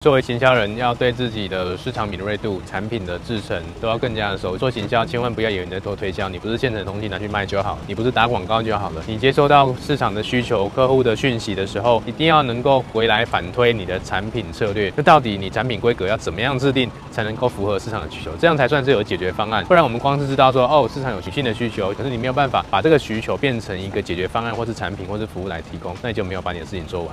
作为行销人，要对自己的市场敏锐度、产品的制程都要更加的熟。做行销，千万不要以为你在做推销，你不是现成的东西拿去卖就好，你不是打广告就好了。你接收到市场的需求、客户的讯息的时候，一定要能够回来反推你的产品策略。那到底你产品规格要怎么样制定，才能够符合市场的需求？这样才算是有解决方案。不然我们光是知道说，哦，市场有女性的需求，可是你没有办法把这个需求变成一个解决方案，或是产品，或是服务来提供，那你就没有把你的事情做完。